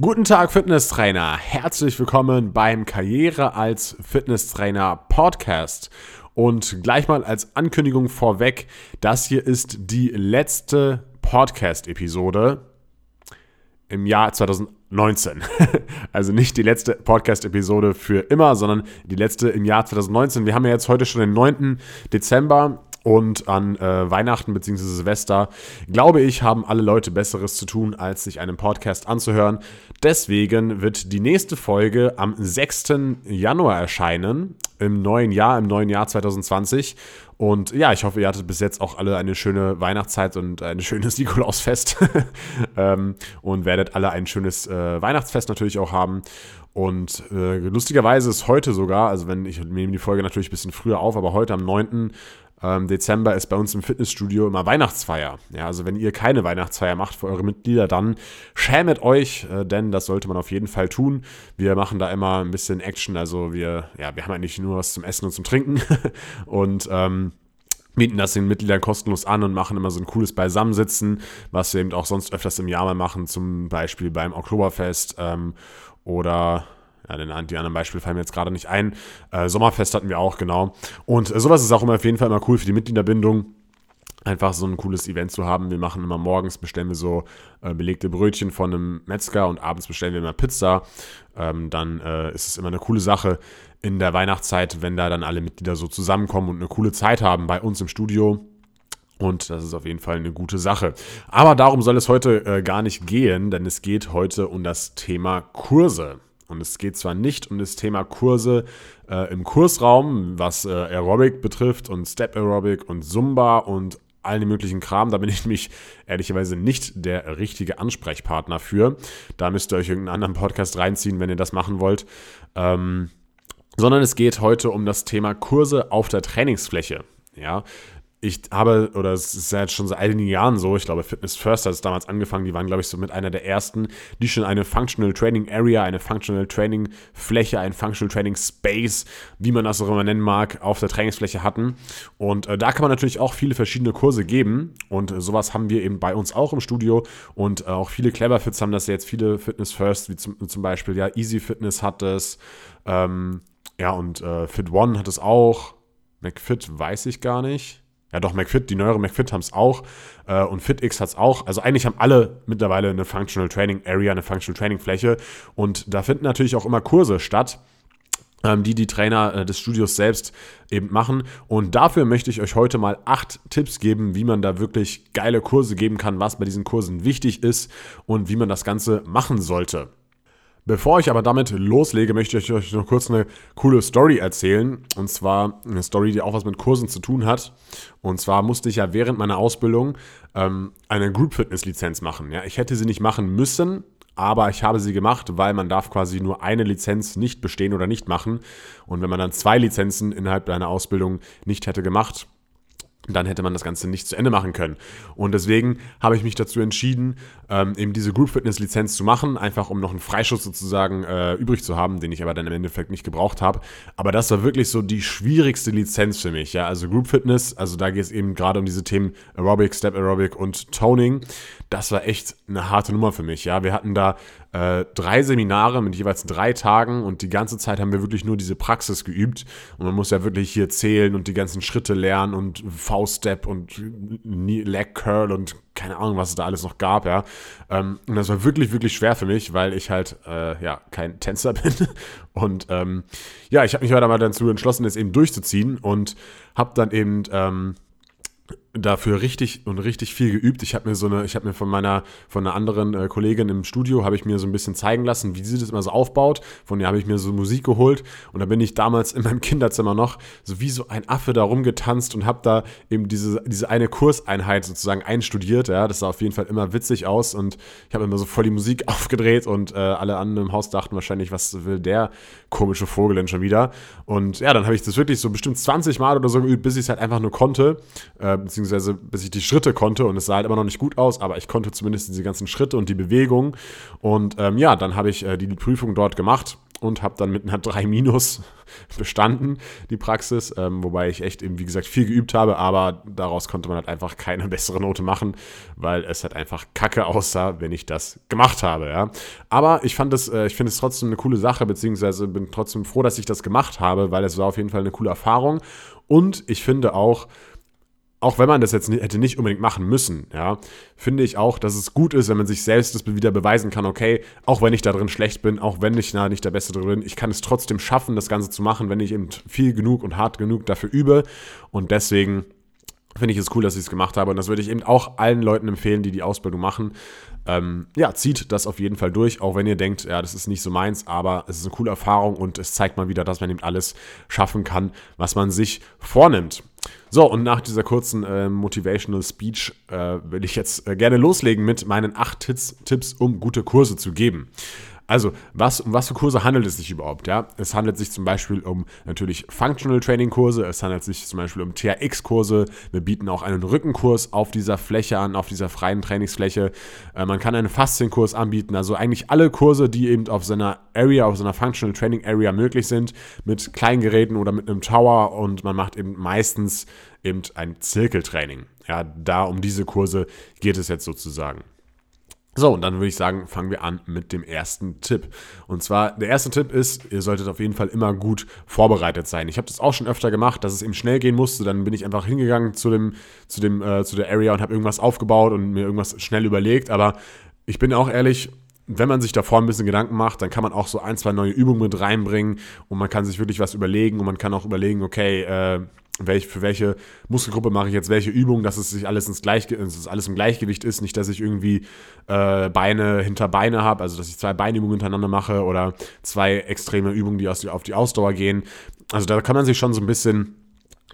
Guten Tag, Fitnesstrainer. Herzlich willkommen beim Karriere als Fitnesstrainer Podcast. Und gleich mal als Ankündigung vorweg, das hier ist die letzte Podcast-Episode im Jahr 2019. also nicht die letzte Podcast-Episode für immer, sondern die letzte im Jahr 2019. Wir haben ja jetzt heute schon den 9. Dezember und an äh, Weihnachten bzw. Silvester, glaube ich, haben alle Leute Besseres zu tun, als sich einen Podcast anzuhören. Deswegen wird die nächste Folge am 6. Januar erscheinen, im neuen Jahr, im neuen Jahr 2020. Und ja, ich hoffe, ihr hattet bis jetzt auch alle eine schöne Weihnachtszeit und ein schönes Nikolausfest. ähm, und werdet alle ein schönes äh, Weihnachtsfest natürlich auch haben. Und äh, lustigerweise ist heute sogar, also wenn ich nehme die Folge natürlich ein bisschen früher auf, aber heute am 9 ähm, Dezember ist bei uns im Fitnessstudio immer Weihnachtsfeier. Ja, also wenn ihr keine Weihnachtsfeier macht für eure Mitglieder, dann schämet euch, äh, denn das sollte man auf jeden Fall tun. Wir machen da immer ein bisschen Action, also wir, ja, wir haben eigentlich nur was zum Essen und zum Trinken und ähm, mieten das den Mitgliedern kostenlos an und machen immer so ein cooles Beisammensitzen, was wir eben auch sonst öfters im Jahr mal machen, zum Beispiel beim Oktoberfest ähm, oder ja, den, die anderen Beispiele fallen mir jetzt gerade nicht ein. Äh, Sommerfest hatten wir auch, genau. Und äh, sowas ist auch immer auf jeden Fall immer cool für die Mitgliederbindung einfach so ein cooles Event zu haben. Wir machen immer morgens, bestellen wir so äh, belegte Brötchen von einem Metzger und abends bestellen wir immer Pizza. Ähm, dann äh, ist es immer eine coole Sache in der Weihnachtszeit, wenn da dann alle Mitglieder so zusammenkommen und eine coole Zeit haben bei uns im Studio. Und das ist auf jeden Fall eine gute Sache. Aber darum soll es heute äh, gar nicht gehen, denn es geht heute um das Thema Kurse. Und es geht zwar nicht um das Thema Kurse äh, im Kursraum, was äh, Aerobic betrifft und Step Aerobic und Zumba und allen möglichen Kram. Da bin ich nämlich ehrlicherweise nicht der richtige Ansprechpartner für. Da müsst ihr euch irgendeinen anderen Podcast reinziehen, wenn ihr das machen wollt. Ähm, sondern es geht heute um das Thema Kurse auf der Trainingsfläche. Ja, ich habe, oder es ist ja jetzt schon seit einigen Jahren so, ich glaube, Fitness First hat es damals angefangen, die waren, glaube ich, so mit einer der ersten, die schon eine Functional Training Area, eine Functional Training Fläche, ein Functional Training Space, wie man das auch immer nennen mag, auf der Trainingsfläche hatten. Und äh, da kann man natürlich auch viele verschiedene Kurse geben. Und äh, sowas haben wir eben bei uns auch im Studio. Und äh, auch viele Clever Fits haben das jetzt, viele Fitness First, wie zum, zum Beispiel, ja, Easy Fitness hat es. Ähm, ja, und äh, Fit One hat es auch. McFit weiß ich gar nicht. Ja, doch, McFit, die neueren McFit haben es auch äh, und FitX hat es auch. Also eigentlich haben alle mittlerweile eine Functional Training Area, eine Functional Training Fläche und da finden natürlich auch immer Kurse statt ähm, die die Trainer äh, des Studios selbst eben machen. Und dafür möchte ich euch heute mal acht Tipps geben, wie man da wirklich geile Kurse geben kann, was bei diesen Kursen wichtig ist und wie man das Ganze machen sollte. Bevor ich aber damit loslege, möchte ich euch noch kurz eine coole Story erzählen. Und zwar eine Story, die auch was mit Kursen zu tun hat. Und zwar musste ich ja während meiner Ausbildung ähm, eine Group Fitness Lizenz machen. Ja, ich hätte sie nicht machen müssen, aber ich habe sie gemacht, weil man darf quasi nur eine Lizenz nicht bestehen oder nicht machen. Und wenn man dann zwei Lizenzen innerhalb einer Ausbildung nicht hätte gemacht, dann hätte man das Ganze nicht zu Ende machen können. Und deswegen habe ich mich dazu entschieden, ähm, eben diese Group Fitness Lizenz zu machen, einfach um noch einen Freischuss sozusagen äh, übrig zu haben, den ich aber dann im Endeffekt nicht gebraucht habe. Aber das war wirklich so die schwierigste Lizenz für mich. Ja, also Group Fitness, also da geht es eben gerade um diese Themen Aerobic, Step Aerobic und Toning. Das war echt eine harte Nummer für mich. Ja, wir hatten da äh, drei Seminare mit jeweils drei Tagen und die ganze Zeit haben wir wirklich nur diese Praxis geübt. Und man muss ja wirklich hier zählen und die ganzen Schritte lernen und V-Step und Leg Curl und keine Ahnung, was es da alles noch gab, ja. Ähm, und das war wirklich, wirklich schwer für mich, weil ich halt, äh, ja, kein Tänzer bin. Und ähm, ja, ich habe mich heute mal dazu entschlossen, das eben durchzuziehen und habe dann eben ähm, dafür richtig und richtig viel geübt. Ich habe mir so eine, ich habe mir von meiner, von einer anderen äh, Kollegin im Studio, habe ich mir so ein bisschen zeigen lassen, wie sie das immer so aufbaut. Von der habe ich mir so Musik geholt und da bin ich damals in meinem Kinderzimmer noch so wie so ein Affe da rumgetanzt und habe da eben diese, diese eine Kurseinheit sozusagen einstudiert. Ja, das sah auf jeden Fall immer witzig aus und ich habe immer so voll die Musik aufgedreht und äh, alle anderen im Haus dachten wahrscheinlich, was will der komische Vogel denn schon wieder? Und ja, dann habe ich das wirklich so bestimmt 20 Mal oder so geübt, bis ich es halt einfach nur konnte, äh, beziehungsweise beziehungsweise bis ich die Schritte konnte und es sah halt immer noch nicht gut aus, aber ich konnte zumindest diese ganzen Schritte und die Bewegung. Und ähm, ja, dann habe ich äh, die Prüfung dort gemacht und habe dann mit einer 3 minus bestanden, die Praxis, ähm, wobei ich echt eben, wie gesagt, viel geübt habe, aber daraus konnte man halt einfach keine bessere Note machen, weil es halt einfach kacke aussah, wenn ich das gemacht habe, ja. Aber ich fand es, äh, ich finde es trotzdem eine coole Sache, beziehungsweise bin trotzdem froh, dass ich das gemacht habe, weil es war auf jeden Fall eine coole Erfahrung und ich finde auch, auch wenn man das jetzt hätte nicht unbedingt machen müssen, ja, finde ich auch, dass es gut ist, wenn man sich selbst das wieder beweisen kann, okay, auch wenn ich da drin schlecht bin, auch wenn ich da nicht der Beste drin bin, ich kann es trotzdem schaffen, das Ganze zu machen, wenn ich eben viel genug und hart genug dafür übe. Und deswegen finde ich es cool, dass ich es gemacht habe. Und das würde ich eben auch allen Leuten empfehlen, die die Ausbildung machen. Ähm, ja, zieht das auf jeden Fall durch, auch wenn ihr denkt, ja, das ist nicht so meins, aber es ist eine coole Erfahrung und es zeigt mal wieder, dass man eben alles schaffen kann, was man sich vornimmt. So, und nach dieser kurzen äh, Motivational Speech äh, will ich jetzt äh, gerne loslegen mit meinen acht Tipps, Tipps, um gute Kurse zu geben. Also, was, um was für Kurse handelt es sich überhaupt? Ja? Es handelt sich zum Beispiel um natürlich Functional Training Kurse, es handelt sich zum Beispiel um TRX-Kurse. Wir bieten auch einen Rückenkurs auf dieser Fläche an, auf dieser freien Trainingsfläche. Äh, man kann einen Faszienkurs anbieten, also eigentlich alle Kurse, die eben auf seiner Area, auf seiner Functional Training Area möglich sind, mit kleinen Geräten oder mit einem Tower und man macht eben meistens eben ein Zirkeltraining. Ja, da um diese Kurse geht es jetzt sozusagen. So, und dann würde ich sagen, fangen wir an mit dem ersten Tipp. Und zwar, der erste Tipp ist, ihr solltet auf jeden Fall immer gut vorbereitet sein. Ich habe das auch schon öfter gemacht, dass es eben schnell gehen musste. Dann bin ich einfach hingegangen zu, dem, zu, dem, äh, zu der Area und habe irgendwas aufgebaut und mir irgendwas schnell überlegt. Aber ich bin auch ehrlich, wenn man sich davor ein bisschen Gedanken macht, dann kann man auch so ein, zwei neue Übungen mit reinbringen und man kann sich wirklich was überlegen und man kann auch überlegen, okay, äh, welch, für welche Muskelgruppe mache ich jetzt welche Übung, dass es sich alles ins Gleichge dass es alles im Gleichgewicht ist, nicht, dass ich irgendwie äh, Beine hinter Beine habe, also dass ich zwei Beinübungen hintereinander mache oder zwei extreme Übungen, die auf die Ausdauer gehen. Also da kann man sich schon so ein bisschen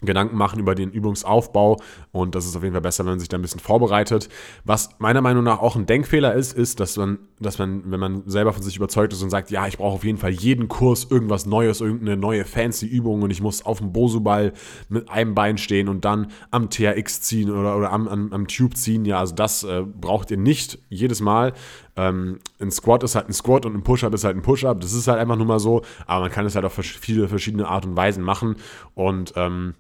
Gedanken machen über den Übungsaufbau und das ist auf jeden Fall besser, wenn man sich da ein bisschen vorbereitet. Was meiner Meinung nach auch ein Denkfehler ist, ist, dass man, dass man, wenn man selber von sich überzeugt ist und sagt, ja, ich brauche auf jeden Fall jeden Kurs irgendwas Neues, irgendeine neue fancy Übung und ich muss auf dem Bosuball mit einem Bein stehen und dann am TRX ziehen oder, oder am, am, am Tube ziehen. Ja, also das äh, braucht ihr nicht jedes Mal. Ähm, ein Squat ist halt ein Squat und ein Push-Up ist halt ein Push-Up. Das ist halt einfach nur mal so, aber man kann es halt auf viele verschiedene Art und Weisen machen und ähm,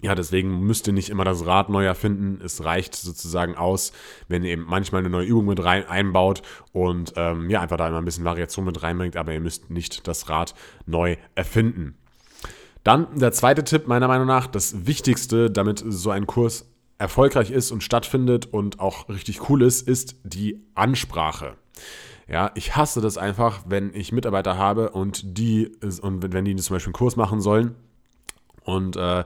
ja, deswegen müsst ihr nicht immer das Rad neu erfinden. Es reicht sozusagen aus, wenn ihr eben manchmal eine neue Übung mit rein einbaut und ähm, ja, einfach da immer ein bisschen Variation mit reinbringt, aber ihr müsst nicht das Rad neu erfinden. Dann der zweite Tipp, meiner Meinung nach, das Wichtigste, damit so ein Kurs erfolgreich ist und stattfindet und auch richtig cool ist, ist die Ansprache. Ja, ich hasse das einfach, wenn ich Mitarbeiter habe und die und wenn die zum Beispiel einen Kurs machen sollen und äh,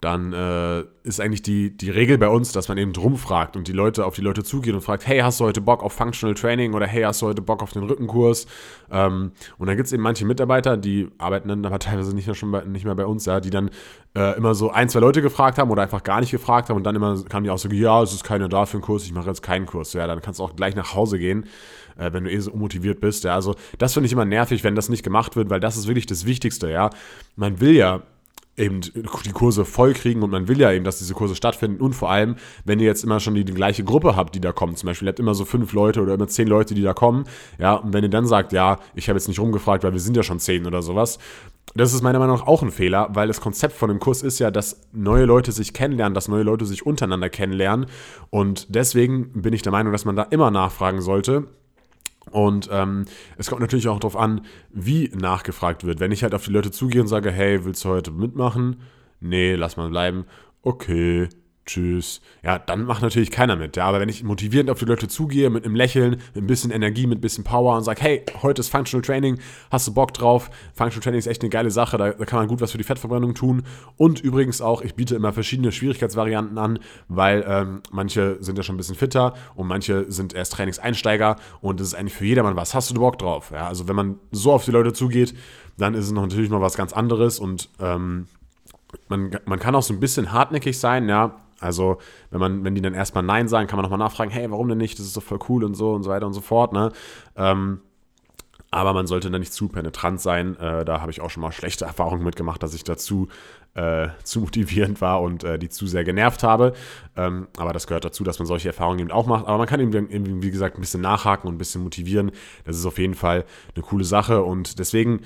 dann äh, ist eigentlich die, die Regel bei uns, dass man eben drum fragt und die Leute auf die Leute zugeht und fragt, hey, hast du heute Bock auf Functional Training oder hey, hast du heute Bock auf den Rückenkurs? Ähm, und dann gibt es eben manche Mitarbeiter, die arbeiten dann aber teilweise nicht mehr, schon bei, nicht mehr bei uns, ja, die dann äh, immer so ein, zwei Leute gefragt haben oder einfach gar nicht gefragt haben und dann immer kam die Aussage, ja, es ist keiner da für einen Kurs, ich mache jetzt keinen Kurs. Ja, dann kannst du auch gleich nach Hause gehen, äh, wenn du eh so unmotiviert bist. Ja, also das finde ich immer nervig, wenn das nicht gemacht wird, weil das ist wirklich das Wichtigste, ja. Man will ja eben die Kurse voll kriegen und man will ja eben, dass diese Kurse stattfinden. Und vor allem, wenn ihr jetzt immer schon die, die gleiche Gruppe habt, die da kommt, zum Beispiel, ihr habt immer so fünf Leute oder immer zehn Leute, die da kommen, ja, und wenn ihr dann sagt, ja, ich habe jetzt nicht rumgefragt, weil wir sind ja schon zehn oder sowas, das ist meiner Meinung nach auch ein Fehler, weil das Konzept von dem Kurs ist ja, dass neue Leute sich kennenlernen, dass neue Leute sich untereinander kennenlernen. Und deswegen bin ich der Meinung, dass man da immer nachfragen sollte, und ähm, es kommt natürlich auch darauf an, wie nachgefragt wird. Wenn ich halt auf die Leute zugehe und sage, hey, willst du heute mitmachen? Nee, lass mal bleiben. Okay, tschüss. Ja, dann macht natürlich keiner mit. Ja, aber wenn ich motivierend auf die Leute zugehe, mit einem Lächeln, mit ein bisschen Energie, mit ein bisschen Power und sage, hey, heute ist Functional Training, hast du Bock drauf? Functional Training ist echt eine geile Sache, da, da, kann man gut was für die Fettverbrennung tun. Und übrigens auch, ich biete immer verschiedene Schwierigkeitsvarianten an, weil ähm, manche sind ja schon ein bisschen fitter und manche sind erst Trainingseinsteiger und das ist eigentlich für jedermann was. Hast du Bock drauf? Ja, also wenn man so auf die Leute zugeht, dann ist es natürlich noch was ganz anderes und ähm, man, man kann auch so ein bisschen hartnäckig sein, ja, also, wenn man, wenn die dann erstmal Nein sagen, kann man nochmal nachfragen, hey, warum denn nicht? Das ist doch voll cool und so und so weiter und so fort, ne? Ähm, Aber man sollte da nicht zu penetrant sein. Äh, da habe ich auch schon mal schlechte Erfahrungen mitgemacht, dass ich dazu äh, zu motivierend war und äh, die zu sehr genervt habe. Ähm, aber das gehört dazu, dass man solche Erfahrungen eben auch macht. Aber man kann eben, wie gesagt, ein bisschen nachhaken und ein bisschen motivieren. Das ist auf jeden Fall eine coole Sache. Und deswegen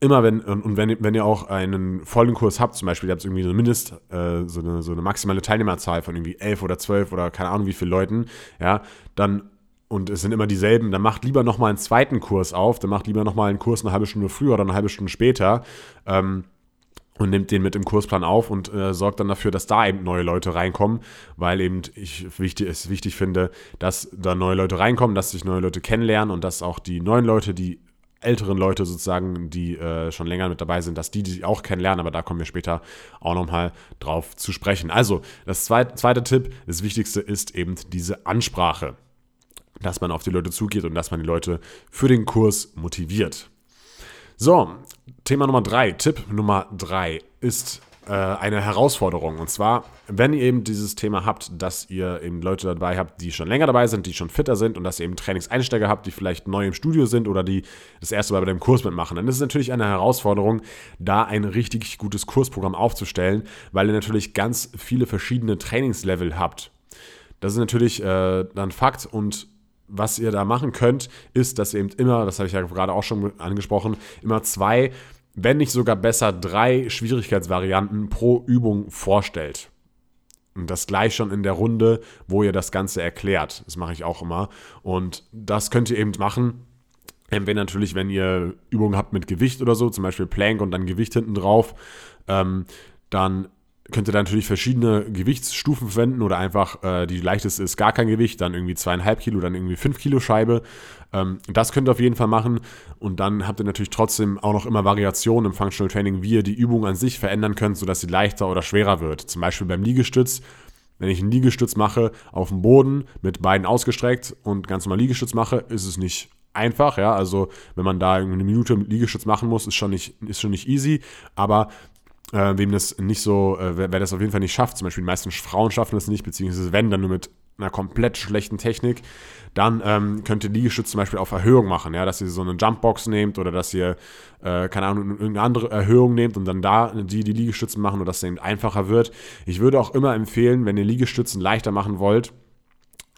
immer wenn, und wenn, wenn ihr auch einen vollen Kurs habt, zum Beispiel, ihr habt irgendwie so eine Mindest, äh, so, eine, so eine maximale Teilnehmerzahl von irgendwie elf oder zwölf oder keine Ahnung wie viele Leuten, ja, dann und es sind immer dieselben, dann macht lieber nochmal einen zweiten Kurs auf, dann macht lieber nochmal einen Kurs eine halbe Stunde früher oder eine halbe Stunde später ähm, und nimmt den mit im Kursplan auf und äh, sorgt dann dafür, dass da eben neue Leute reinkommen, weil eben ich wichtig, es wichtig finde, dass da neue Leute reinkommen, dass sich neue Leute kennenlernen und dass auch die neuen Leute, die älteren Leute sozusagen, die äh, schon länger mit dabei sind, dass die die auch kennenlernen, aber da kommen wir später auch nochmal drauf zu sprechen. Also, das zweite, zweite Tipp, das Wichtigste ist eben diese Ansprache dass man auf die Leute zugeht und dass man die Leute für den Kurs motiviert. So, Thema Nummer drei, Tipp Nummer drei ist äh, eine Herausforderung. Und zwar, wenn ihr eben dieses Thema habt, dass ihr eben Leute dabei habt, die schon länger dabei sind, die schon fitter sind und dass ihr eben Trainingseinsteiger habt, die vielleicht neu im Studio sind oder die das erste Mal bei dem Kurs mitmachen, dann ist es natürlich eine Herausforderung, da ein richtig gutes Kursprogramm aufzustellen, weil ihr natürlich ganz viele verschiedene Trainingslevel habt. Das ist natürlich äh, dann Fakt und was ihr da machen könnt, ist, dass ihr eben immer, das habe ich ja gerade auch schon angesprochen, immer zwei, wenn nicht sogar besser drei Schwierigkeitsvarianten pro Übung vorstellt. Und das gleich schon in der Runde, wo ihr das Ganze erklärt. Das mache ich auch immer. Und das könnt ihr eben machen. Entweder natürlich, wenn ihr Übungen habt mit Gewicht oder so, zum Beispiel Plank und dann Gewicht hinten drauf, ähm, dann könnt ihr da natürlich verschiedene Gewichtsstufen verwenden oder einfach äh, die leichteste ist gar kein Gewicht, dann irgendwie zweieinhalb Kilo, dann irgendwie fünf Kilo Scheibe. Ähm, das könnt ihr auf jeden Fall machen und dann habt ihr natürlich trotzdem auch noch immer Variationen im Functional Training, wie ihr die Übung an sich verändern könnt, sodass sie leichter oder schwerer wird. Zum Beispiel beim Liegestütz. Wenn ich einen Liegestütz mache auf dem Boden mit beiden ausgestreckt und ganz normal Liegestütz mache, ist es nicht einfach, ja, also wenn man da eine Minute Liegestütz machen muss, ist schon nicht, ist schon nicht easy, aber äh, wem das nicht so, äh, wer, wer, das auf jeden Fall nicht schafft, zum Beispiel die meisten Frauen schaffen das nicht, beziehungsweise wenn, dann nur mit einer komplett schlechten Technik, dann ähm, könnt ihr Liegestütz zum Beispiel auf Erhöhung machen, ja, dass ihr so eine Jumpbox nehmt oder dass ihr, äh, keine Ahnung, irgendeine andere Erhöhung nehmt und dann da die, die Liegestützen machen und dass es eben einfacher wird. Ich würde auch immer empfehlen, wenn ihr Liegestützen leichter machen wollt,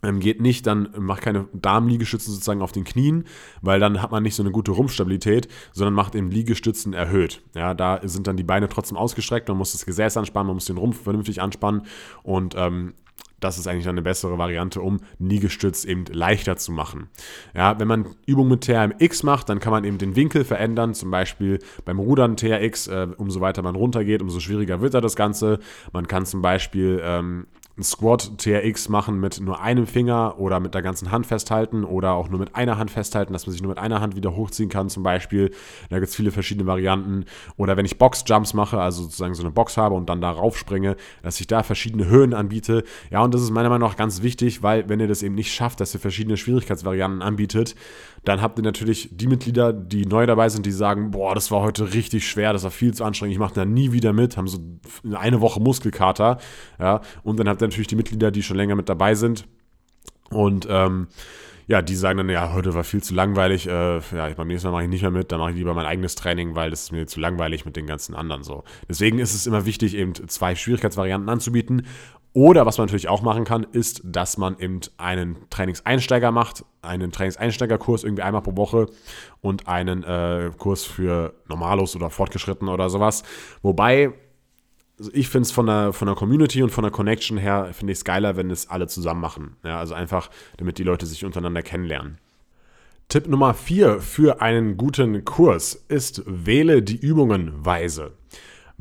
ähm, geht nicht, dann macht keine Darmliegestützen sozusagen auf den Knien, weil dann hat man nicht so eine gute Rumpfstabilität, sondern macht eben Liegestützen erhöht. Ja, da sind dann die Beine trotzdem ausgestreckt, man muss das Gesäß anspannen, man muss den Rumpf vernünftig anspannen und ähm, das ist eigentlich eine bessere Variante, um Liegestütz eben leichter zu machen. Ja, wenn man Übungen mit TRMX macht, dann kann man eben den Winkel verändern, zum Beispiel beim Rudern TRX, äh, umso weiter man runtergeht, umso schwieriger wird da das Ganze. Man kann zum Beispiel ähm, einen Squat TRX machen mit nur einem Finger oder mit der ganzen Hand festhalten oder auch nur mit einer Hand festhalten, dass man sich nur mit einer Hand wieder hochziehen kann zum Beispiel. Da gibt es viele verschiedene Varianten. Oder wenn ich Box-Jumps mache, also sozusagen so eine Box habe und dann darauf springe, dass ich da verschiedene Höhen anbiete. Ja, und das ist meiner Meinung nach ganz wichtig, weil wenn ihr das eben nicht schafft, dass ihr verschiedene Schwierigkeitsvarianten anbietet, dann habt ihr natürlich die Mitglieder, die neu dabei sind, die sagen, boah, das war heute richtig schwer, das war viel zu anstrengend, ich mache da nie wieder mit, haben so eine Woche Muskelkater. Ja, und dann habt ihr natürlich die Mitglieder, die schon länger mit dabei sind. Und ähm, ja, die sagen dann, ja, heute war viel zu langweilig, äh, ja, beim nächsten Mal mache ich nicht mehr mit, dann mache ich lieber mein eigenes Training, weil das ist mir zu langweilig mit den ganzen anderen so. Deswegen ist es immer wichtig, eben zwei Schwierigkeitsvarianten anzubieten. Oder was man natürlich auch machen kann, ist, dass man eben einen Trainingseinsteiger macht, einen Trainingseinsteigerkurs irgendwie einmal pro Woche und einen äh, Kurs für Normalos oder Fortgeschritten oder sowas. Wobei ich finde es von der, von der Community und von der Connection her, finde ich es geiler, wenn es alle zusammen machen. Ja, also einfach, damit die Leute sich untereinander kennenlernen. Tipp Nummer 4 für einen guten Kurs ist, wähle die Übungen weise.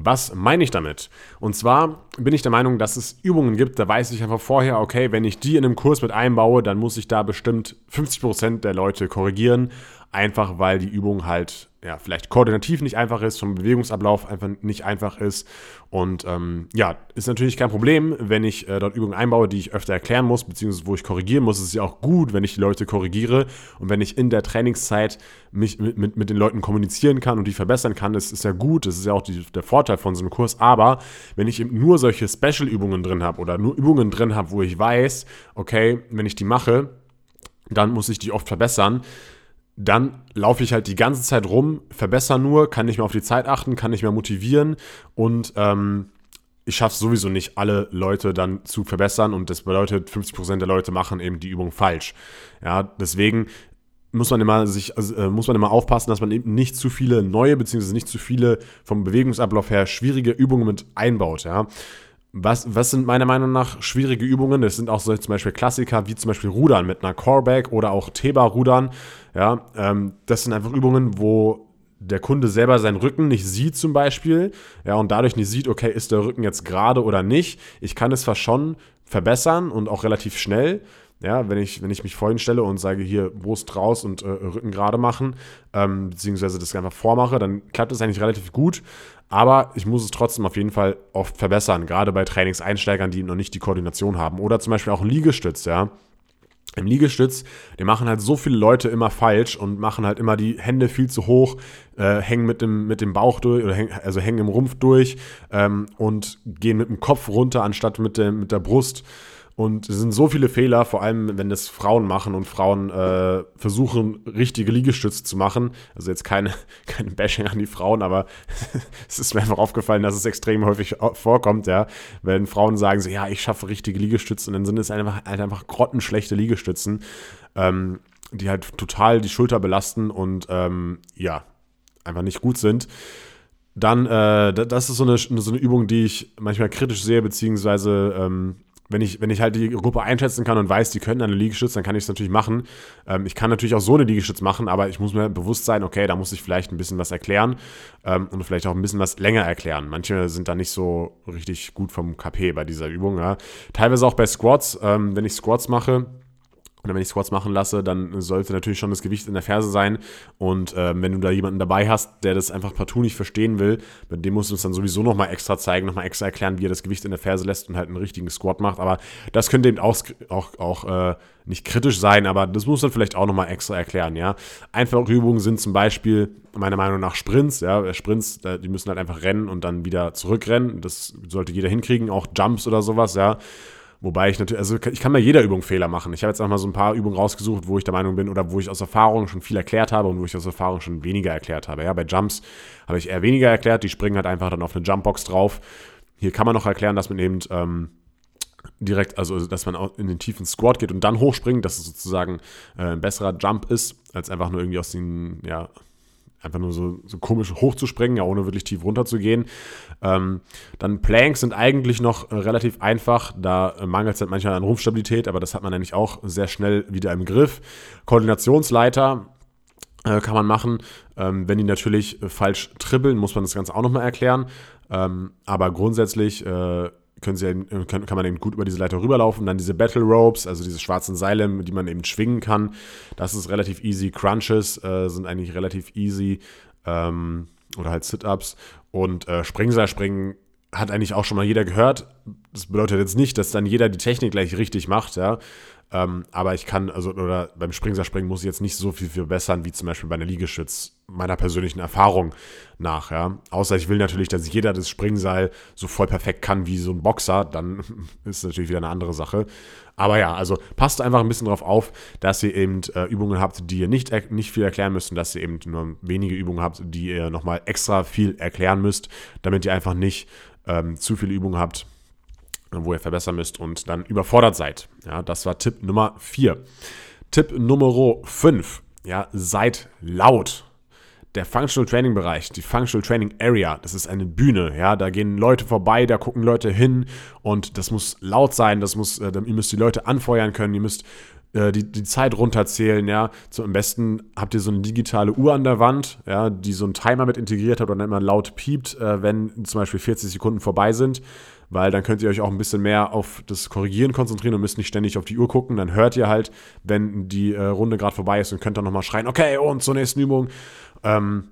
Was meine ich damit? Und zwar bin ich der Meinung, dass es Übungen gibt, da weiß ich einfach vorher, okay, wenn ich die in einem Kurs mit einbaue, dann muss ich da bestimmt 50% der Leute korrigieren einfach weil die Übung halt ja, vielleicht koordinativ nicht einfach ist, vom Bewegungsablauf einfach nicht einfach ist. Und ähm, ja, ist natürlich kein Problem, wenn ich äh, dort Übungen einbaue, die ich öfter erklären muss, beziehungsweise wo ich korrigieren muss. Es ist ja auch gut, wenn ich die Leute korrigiere und wenn ich in der Trainingszeit mich mit, mit, mit den Leuten kommunizieren kann und die verbessern kann. Das ist ja gut, das ist ja auch die, der Vorteil von so einem Kurs. Aber wenn ich eben nur solche Special-Übungen drin habe oder nur Übungen drin habe, wo ich weiß, okay, wenn ich die mache, dann muss ich die oft verbessern dann laufe ich halt die ganze Zeit rum, verbessere nur, kann nicht mehr auf die Zeit achten, kann nicht mehr motivieren und ähm, ich schaffe es sowieso nicht, alle Leute dann zu verbessern und das bedeutet, 50% der Leute machen eben die Übung falsch. Ja, deswegen muss man immer sich also, äh, muss man immer aufpassen, dass man eben nicht zu viele neue beziehungsweise nicht zu viele vom Bewegungsablauf her schwierige Übungen mit einbaut. Ja. Was, was sind meiner Meinung nach schwierige Übungen? Das sind auch so zum Beispiel Klassiker wie zum Beispiel Rudern mit einer Coreback oder auch Theba-Rudern. Ja, ähm, das sind einfach Übungen, wo der Kunde selber seinen Rücken nicht sieht zum Beispiel, ja, und dadurch nicht sieht, okay, ist der Rücken jetzt gerade oder nicht. Ich kann es zwar schon verbessern und auch relativ schnell, ja, wenn ich, wenn ich mich vorhin stelle und sage, hier Brust raus und äh, Rücken gerade machen, ähm, beziehungsweise das einfach vormache, dann klappt es eigentlich relativ gut. Aber ich muss es trotzdem auf jeden Fall oft verbessern, gerade bei Trainingseinsteigern, die noch nicht die Koordination haben. Oder zum Beispiel auch Liegestütz, ja. Im Liegestütz, den machen halt so viele Leute immer falsch und machen halt immer die Hände viel zu hoch, äh, hängen mit dem, mit dem Bauch durch, oder häng, also hängen im Rumpf durch ähm, und gehen mit dem Kopf runter, anstatt mit, dem, mit der Brust. Und es sind so viele Fehler, vor allem wenn das Frauen machen und Frauen äh, versuchen, richtige Liegestütze zu machen. Also jetzt keine, keine Bashing an die Frauen, aber es ist mir einfach aufgefallen, dass es extrem häufig vorkommt, ja. Wenn Frauen sagen so, ja, ich schaffe richtige Liegestützen, dann sind es einfach, halt einfach grottenschlechte Liegestützen, ähm, die halt total die Schulter belasten und ähm, ja, einfach nicht gut sind dann, äh, das ist so eine, so eine Übung, die ich manchmal kritisch sehe, beziehungsweise ähm, wenn ich, wenn ich halt die Gruppe einschätzen kann und weiß, die können eine Liegestütz, dann kann ich es natürlich machen. Ähm, ich kann natürlich auch so eine Liegestütz machen, aber ich muss mir bewusst sein, okay, da muss ich vielleicht ein bisschen was erklären ähm, und vielleicht auch ein bisschen was länger erklären. Manche sind da nicht so richtig gut vom KP bei dieser Übung. Ja. Teilweise auch bei Squats, ähm, wenn ich Squats mache, oder wenn ich Squats machen lasse, dann sollte natürlich schon das Gewicht in der Ferse sein. Und äh, wenn du da jemanden dabei hast, der das einfach partout nicht verstehen will, mit dem musst du uns dann sowieso nochmal extra zeigen, nochmal extra erklären, wie er das Gewicht in der Ferse lässt und halt einen richtigen Squat macht. Aber das könnte eben auch, auch, auch äh, nicht kritisch sein, aber das muss man vielleicht auch nochmal extra erklären, ja. Einfache Übungen sind zum Beispiel meiner Meinung nach Sprints, ja. Sprints, die müssen halt einfach rennen und dann wieder zurückrennen. Das sollte jeder hinkriegen, auch Jumps oder sowas, ja. Wobei ich natürlich, also ich kann bei jeder Übung Fehler machen. Ich habe jetzt auch mal so ein paar Übungen rausgesucht, wo ich der Meinung bin oder wo ich aus Erfahrung schon viel erklärt habe und wo ich aus Erfahrung schon weniger erklärt habe. Ja, bei Jumps habe ich eher weniger erklärt. Die springen halt einfach dann auf eine Jumpbox drauf. Hier kann man noch erklären, dass man eben ähm, direkt, also dass man in den tiefen Squat geht und dann hochspringt, dass es sozusagen äh, ein besserer Jump ist, als einfach nur irgendwie aus den, ja, einfach nur so, so komisch hochzuspringen, ja, ohne wirklich tief runter zu gehen. Ähm, dann Planks sind eigentlich noch äh, relativ einfach, da äh, mangelt es halt manchmal an Rumpfstabilität, aber das hat man eigentlich auch sehr schnell wieder im Griff. Koordinationsleiter äh, kann man machen. Ähm, wenn die natürlich äh, falsch tribbeln, muss man das Ganze auch nochmal erklären. Ähm, aber grundsätzlich äh, können sie, kann, kann man eben gut über diese Leiter rüberlaufen. Dann diese Battle Ropes, also diese schwarzen Seile, die man eben schwingen kann. Das ist relativ easy. Crunches äh, sind eigentlich relativ easy. Ähm, oder halt Sit-Ups. Und äh, Springseilspringen hat eigentlich auch schon mal jeder gehört. Das bedeutet jetzt nicht, dass dann jeder die Technik gleich richtig macht, ja. Ähm, aber ich kann, also, oder beim Springseilspringen muss ich jetzt nicht so viel verbessern, wie zum Beispiel bei einer Liegestütz, meiner persönlichen Erfahrung nach, ja. Außer ich will natürlich, dass jeder das Springseil so voll perfekt kann wie so ein Boxer, dann ist natürlich wieder eine andere Sache. Aber ja, also passt einfach ein bisschen darauf auf, dass ihr eben äh, Übungen habt, die ihr nicht, nicht viel erklären müsst und dass ihr eben nur wenige Übungen habt, die ihr nochmal extra viel erklären müsst, damit ihr einfach nicht ähm, zu viele Übungen habt, wo ihr verbessern müsst und dann überfordert seid. Ja, das war Tipp Nummer 4. Tipp Nummer 5. Ja, seid laut. Der Functional Training Bereich, die Functional Training Area, das ist eine Bühne, ja, da gehen Leute vorbei, da gucken Leute hin und das muss laut sein, das muss, äh, ihr müsst die Leute anfeuern können, ihr müsst äh, die, die Zeit runterzählen, ja. So, am besten habt ihr so eine digitale Uhr an der Wand, ja, die so einen Timer mit integriert hat und dann immer laut piept, äh, wenn zum Beispiel 40 Sekunden vorbei sind weil dann könnt ihr euch auch ein bisschen mehr auf das Korrigieren konzentrieren und müsst nicht ständig auf die Uhr gucken. Dann hört ihr halt, wenn die äh, Runde gerade vorbei ist und könnt dann nochmal schreien, okay, und zur nächsten Übung. Ähm,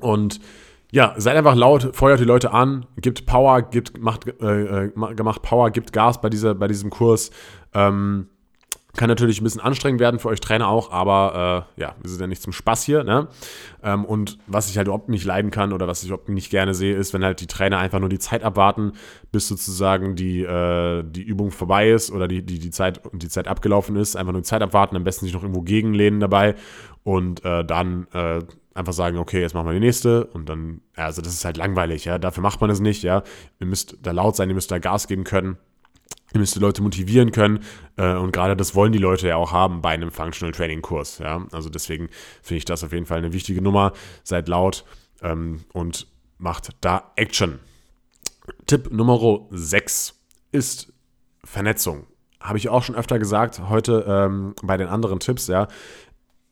und ja, seid einfach laut, feuert die Leute an, gibt Power, gibt, macht, äh, äh macht Power, gibt Gas bei, dieser, bei diesem Kurs. Ähm, Kann natürlich ein bisschen anstrengend werden für euch Trainer auch, aber äh, ja, wir sind ja nicht zum Spaß hier. Ne? Ähm, und was ich halt überhaupt nicht leiden kann oder was ich überhaupt nicht gerne sehe, ist, wenn halt die Trainer einfach nur die Zeit abwarten, bis sozusagen die, äh, die Übung vorbei ist oder die, die, die, Zeit, die Zeit abgelaufen ist. Einfach nur die Zeit abwarten, am besten sich noch irgendwo gegenlehnen dabei und äh, dann äh, einfach sagen, okay, jetzt machen wir die nächste und dann, also das ist halt langweilig, ja, dafür macht man es nicht, ja. Ihr müsst da laut sein, ihr müsst da Gas geben können. Ihr müsst die Leute motivieren können äh, und gerade das wollen die Leute ja auch haben bei einem Functional Training Kurs. Ja? Also deswegen finde ich das auf jeden Fall eine wichtige Nummer. Seid laut ähm, und macht da Action. Tipp Nummer 6 ist Vernetzung. Habe ich auch schon öfter gesagt, heute ähm, bei den anderen Tipps, ja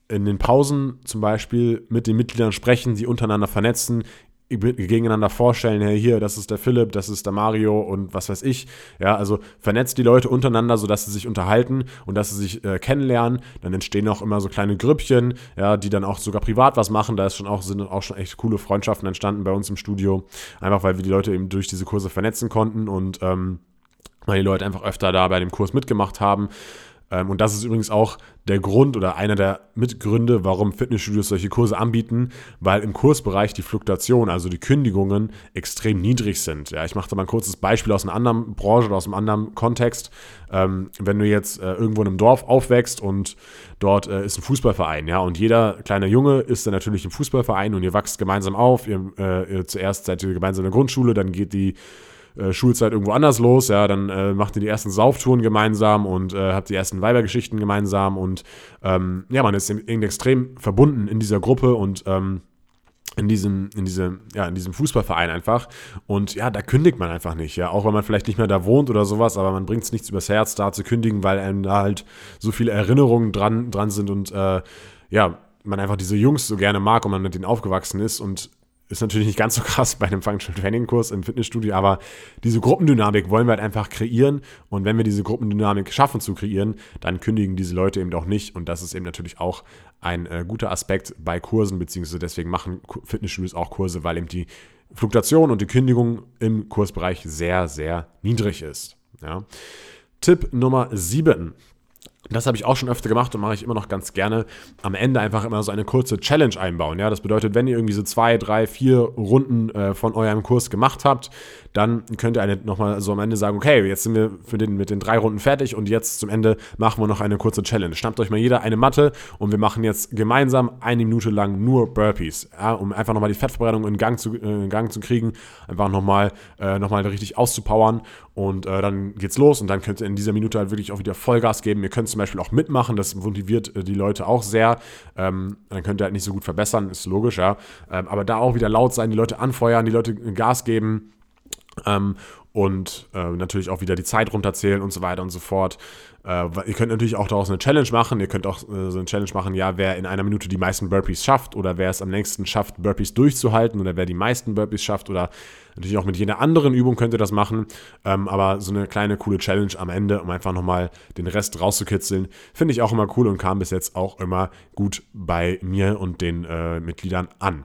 in den Pausen zum Beispiel mit den Mitgliedern sprechen, sie untereinander vernetzen, gegeneinander vorstellen, hey, hier, das ist der Philipp, das ist der Mario und was weiß ich. Ja, also vernetzt die Leute untereinander, sodass sie sich unterhalten und dass sie sich äh, kennenlernen. Dann entstehen auch immer so kleine Grüppchen, ja, die dann auch sogar privat was machen. Da ist schon auch, sind auch schon echt coole Freundschaften entstanden bei uns im Studio. Einfach weil wir die Leute eben durch diese Kurse vernetzen konnten und ähm, weil die Leute einfach öfter da bei dem Kurs mitgemacht haben. Ähm, und das ist übrigens auch der Grund oder einer der Mitgründe, warum Fitnessstudios solche Kurse anbieten, weil im Kursbereich die Fluktuation, also die Kündigungen, extrem niedrig sind. Ja, ich mache da mal ein kurzes Beispiel aus einer anderen Branche oder aus einem anderen Kontext. Ähm, wenn du jetzt äh, irgendwo in einem Dorf aufwächst und dort äh, ist ein Fußballverein, ja, und jeder kleine Junge ist dann natürlich im Fußballverein und ihr wachst gemeinsam auf. Ihr, äh, ihr zuerst seid ihr gemeinsam in der Grundschule, dann geht die äh, Schulzeit irgendwo anders los, ja, dann äh, macht ihr die ersten Sauftouren gemeinsam und äh, habt die ersten Weibergeschichten gemeinsam und ähm, ja, man ist irgendwie extrem verbunden in dieser Gruppe und ähm, in diesem, in diesem, ja, in diesem Fußballverein einfach. Und ja, da kündigt man einfach nicht, ja. Auch wenn man vielleicht nicht mehr da wohnt oder sowas, aber man bringt es nichts übers Herz, da zu kündigen, weil einem da halt so viele Erinnerungen dran, dran sind und äh, ja, man einfach diese Jungs so gerne mag und man mit denen aufgewachsen ist und ist natürlich nicht ganz so krass bei einem Functional Training Kurs im Fitnessstudio, aber diese Gruppendynamik wollen wir halt einfach kreieren. Und wenn wir diese Gruppendynamik schaffen zu kreieren, dann kündigen diese Leute eben auch nicht. Und das ist eben natürlich auch ein äh, guter Aspekt bei Kursen, beziehungsweise deswegen machen Fitnessstudios auch Kurse, weil eben die Fluktuation und die Kündigung im Kursbereich sehr, sehr niedrig ist. Ja. Tipp Nummer 7. Das habe ich auch schon öfter gemacht und mache ich immer noch ganz gerne. Am Ende einfach immer so eine kurze Challenge einbauen. Ja, das bedeutet, wenn ihr irgendwie so zwei, drei, vier Runden äh, von eurem Kurs gemacht habt, dann könnt ihr eine nochmal so am Ende sagen, okay, jetzt sind wir für den, mit den drei Runden fertig und jetzt zum Ende machen wir noch eine kurze Challenge. Schnappt euch mal jeder eine Matte und wir machen jetzt gemeinsam eine Minute lang nur Burpees, ja, um einfach nochmal die Fettverbrennung in Gang zu, äh, in Gang zu kriegen, einfach nochmal äh, noch richtig auszupowern und äh, dann geht's los und dann könnt ihr in dieser Minute halt wirklich auch wieder Vollgas geben. Ihr könnt zum Beispiel auch mitmachen, das motiviert äh, die Leute auch sehr. Ähm, dann könnt ihr halt nicht so gut verbessern, ist logisch, ja. Ähm, aber da auch wieder laut sein, die Leute anfeuern, die Leute Gas geben. Ähm, und äh, natürlich auch wieder die Zeit runterzählen und so weiter und so fort. Äh, ihr könnt natürlich auch daraus eine Challenge machen. Ihr könnt auch äh, so eine Challenge machen, ja, wer in einer Minute die meisten Burpees schafft oder wer es am längsten schafft, Burpees durchzuhalten oder wer die meisten Burpees schafft oder natürlich auch mit jeder anderen Übung könnt ihr das machen. Ähm, aber so eine kleine coole Challenge am Ende, um einfach nochmal den Rest rauszukitzeln, finde ich auch immer cool und kam bis jetzt auch immer gut bei mir und den äh, Mitgliedern an.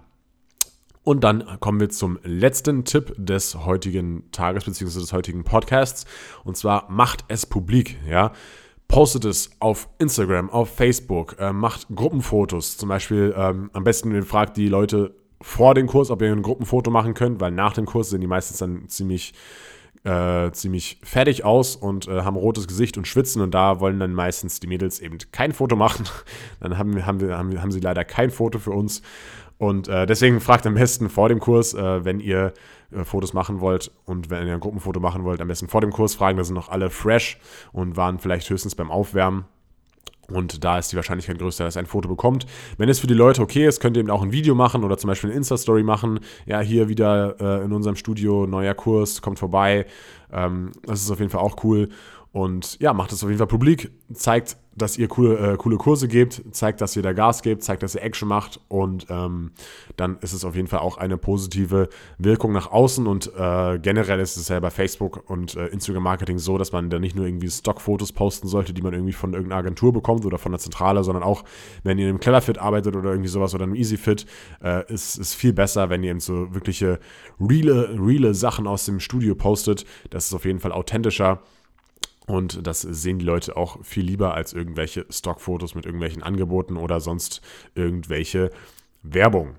Und dann kommen wir zum letzten Tipp des heutigen Tages bzw. des heutigen Podcasts. Und zwar macht es publik, ja. Postet es auf Instagram, auf Facebook, äh, macht Gruppenfotos. Zum Beispiel ähm, am besten fragt die Leute vor dem Kurs, ob ihr ein Gruppenfoto machen könnt, weil nach dem Kurs sehen die meistens dann ziemlich äh, ziemlich fertig aus und äh, haben rotes Gesicht und schwitzen und da wollen dann meistens die Mädels eben kein Foto machen. Dann haben, haben, wir, haben, haben sie leider kein Foto für uns und äh, deswegen fragt am besten vor dem Kurs, äh, wenn ihr äh, Fotos machen wollt und wenn ihr ein Gruppenfoto machen wollt, am besten vor dem Kurs fragen. Da sind noch alle fresh und waren vielleicht höchstens beim Aufwärmen. Und da ist die Wahrscheinlichkeit größer, dass ihr ein Foto bekommt. Wenn es für die Leute okay ist, könnt ihr eben auch ein Video machen oder zum Beispiel eine Insta-Story machen. Ja, hier wieder äh, in unserem Studio, neuer Kurs, kommt vorbei. Ähm, das ist auf jeden Fall auch cool. Und ja, macht es auf jeden Fall publik, zeigt, dass ihr coole, äh, coole Kurse gebt, zeigt, dass ihr da Gas gebt, zeigt, dass ihr Action macht und ähm, dann ist es auf jeden Fall auch eine positive Wirkung nach außen und äh, generell ist es ja bei Facebook und äh, Instagram Marketing so, dass man da nicht nur irgendwie Stockfotos posten sollte, die man irgendwie von irgendeiner Agentur bekommt oder von der Zentrale, sondern auch, wenn ihr im Cleverfit arbeitet oder irgendwie sowas oder im EasyFit, äh, ist es viel besser, wenn ihr eben so wirkliche reale, reale Sachen aus dem Studio postet. Das ist auf jeden Fall authentischer Und das sehen die Leute auch viel lieber als irgendwelche Stockfotos mit irgendwelchen Angeboten oder sonst irgendwelche Werbung.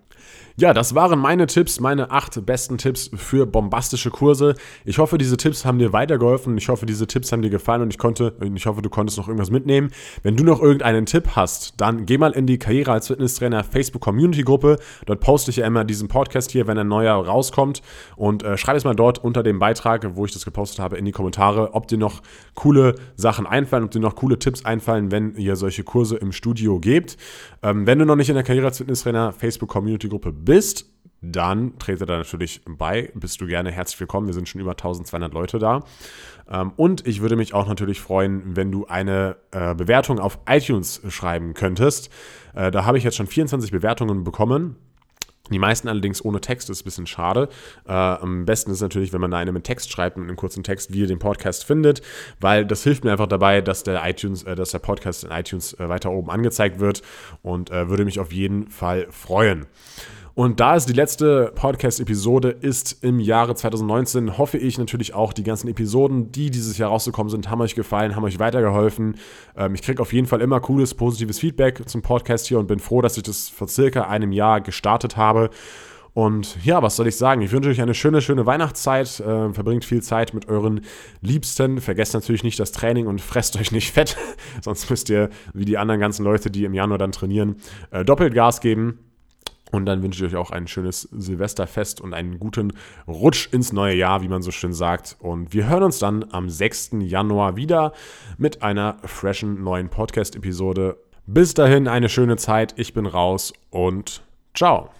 Ja, das waren meine Tipps, meine acht besten Tipps für bombastische Kurse. Ich hoffe, diese Tipps haben dir weitergeholfen. Ich hoffe, diese Tipps haben dir gefallen und ich konnte, ich hoffe, du konntest noch irgendwas mitnehmen. Wenn du noch irgendeinen Tipp hast, dann geh mal in die Karriere als Fitnesstrainer Facebook Community Gruppe. Dort poste ich ja immer diesen Podcast hier, wenn ein neuer rauskommt und äh, schreib es mal dort unter dem Beitrag, wo ich das gepostet habe, in die Kommentare, ob dir noch coole Sachen einfallen, ob dir noch coole Tipps einfallen, wenn ihr solche Kurse im Studio gebt. Ähm, wenn du noch nicht in der Karriere als Fitnesstrainer Facebook Community Gruppe bist, dann trete da natürlich bei. Bist du gerne herzlich willkommen. Wir sind schon über 1200 Leute da. Ähm, und ich würde mich auch natürlich freuen, wenn du eine äh, Bewertung auf iTunes schreiben könntest. Äh, da habe ich jetzt schon 24 Bewertungen bekommen. Die meisten allerdings ohne Text ist ein bisschen schade. Äh, am besten ist natürlich, wenn man da eine mit Text schreibt, mit einem kurzen Text, wie ihr den Podcast findet, weil das hilft mir einfach dabei, dass der iTunes, äh, dass der Podcast in iTunes äh, weiter oben angezeigt wird und äh, würde mich auf jeden Fall freuen. Und da es die letzte Podcast-Episode ist im Jahre 2019, hoffe ich natürlich auch, die ganzen Episoden, die dieses Jahr rausgekommen sind, haben euch gefallen, haben euch weitergeholfen. Ähm, ich kriege auf jeden Fall immer cooles, positives Feedback zum Podcast hier und bin froh, dass ich das vor circa einem Jahr gestartet habe. Und ja, was soll ich sagen? Ich wünsche euch eine schöne, schöne Weihnachtszeit. Äh, verbringt viel Zeit mit euren Liebsten. Vergesst natürlich nicht das Training und fresst euch nicht fett. Sonst müsst ihr, wie die anderen ganzen Leute, die im Januar dann trainieren, äh, doppelt Gas geben. Und dann wünsche ich euch auch ein schönes Silvesterfest und einen guten Rutsch ins neue Jahr, wie man so schön sagt. Und wir hören uns dann am 6. Januar wieder mit einer freshen neuen Podcast-Episode. Bis dahin eine schöne Zeit. Ich bin raus und ciao.